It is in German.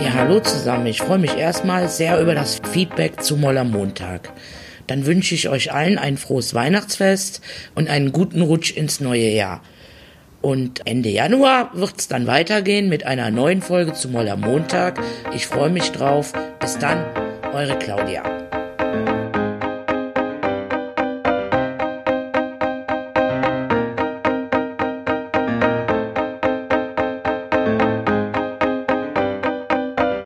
Ja, hallo zusammen. Ich freue mich erstmal sehr über das Feedback zu Moller Montag. Dann wünsche ich euch allen ein frohes Weihnachtsfest und einen guten Rutsch ins neue Jahr. Und Ende Januar wird's dann weitergehen mit einer neuen Folge zu Moller Montag. Ich freue mich drauf. Bis dann, eure Claudia.